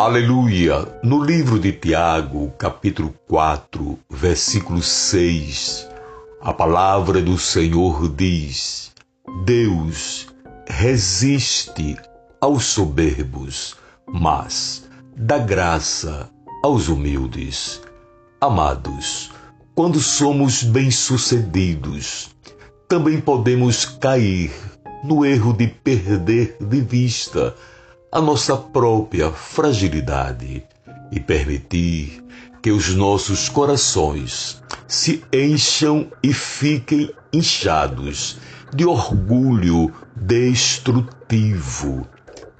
Aleluia! No livro de Tiago, capítulo 4, versículo 6, a palavra do Senhor diz: Deus resiste aos soberbos, mas dá graça aos humildes. Amados, quando somos bem-sucedidos, também podemos cair no erro de perder de vista a nossa própria fragilidade e permitir que os nossos corações se encham e fiquem inchados de orgulho destrutivo.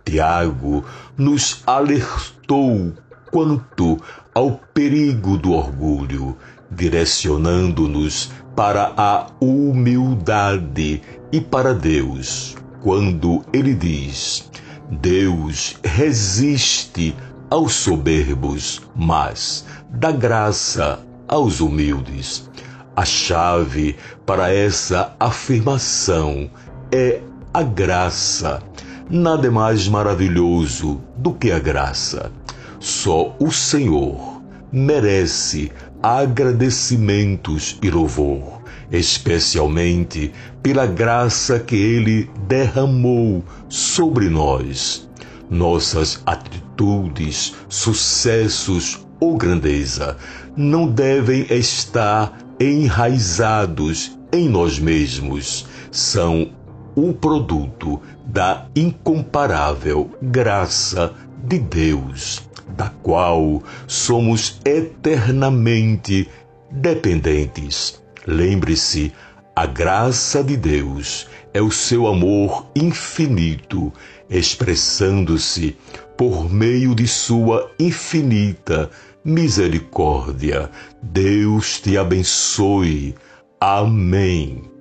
Tiago nos alertou quanto ao perigo do orgulho, direcionando-nos para a humildade e para Deus, quando ele diz: Deus resiste aos soberbos, mas dá graça aos humildes. A chave para essa afirmação é a graça. Nada é mais maravilhoso do que a graça. Só o Senhor merece agradecimentos e louvor, especialmente pela graça que Ele derramou sobre nós. Nossas atitudes, sucessos ou grandeza não devem estar enraizados em nós mesmos. São o produto da incomparável graça de Deus da qual somos eternamente dependentes. Lembre-se, a graça de Deus é o seu amor infinito, expressando-se por meio de sua infinita misericórdia. Deus te abençoe. Amém.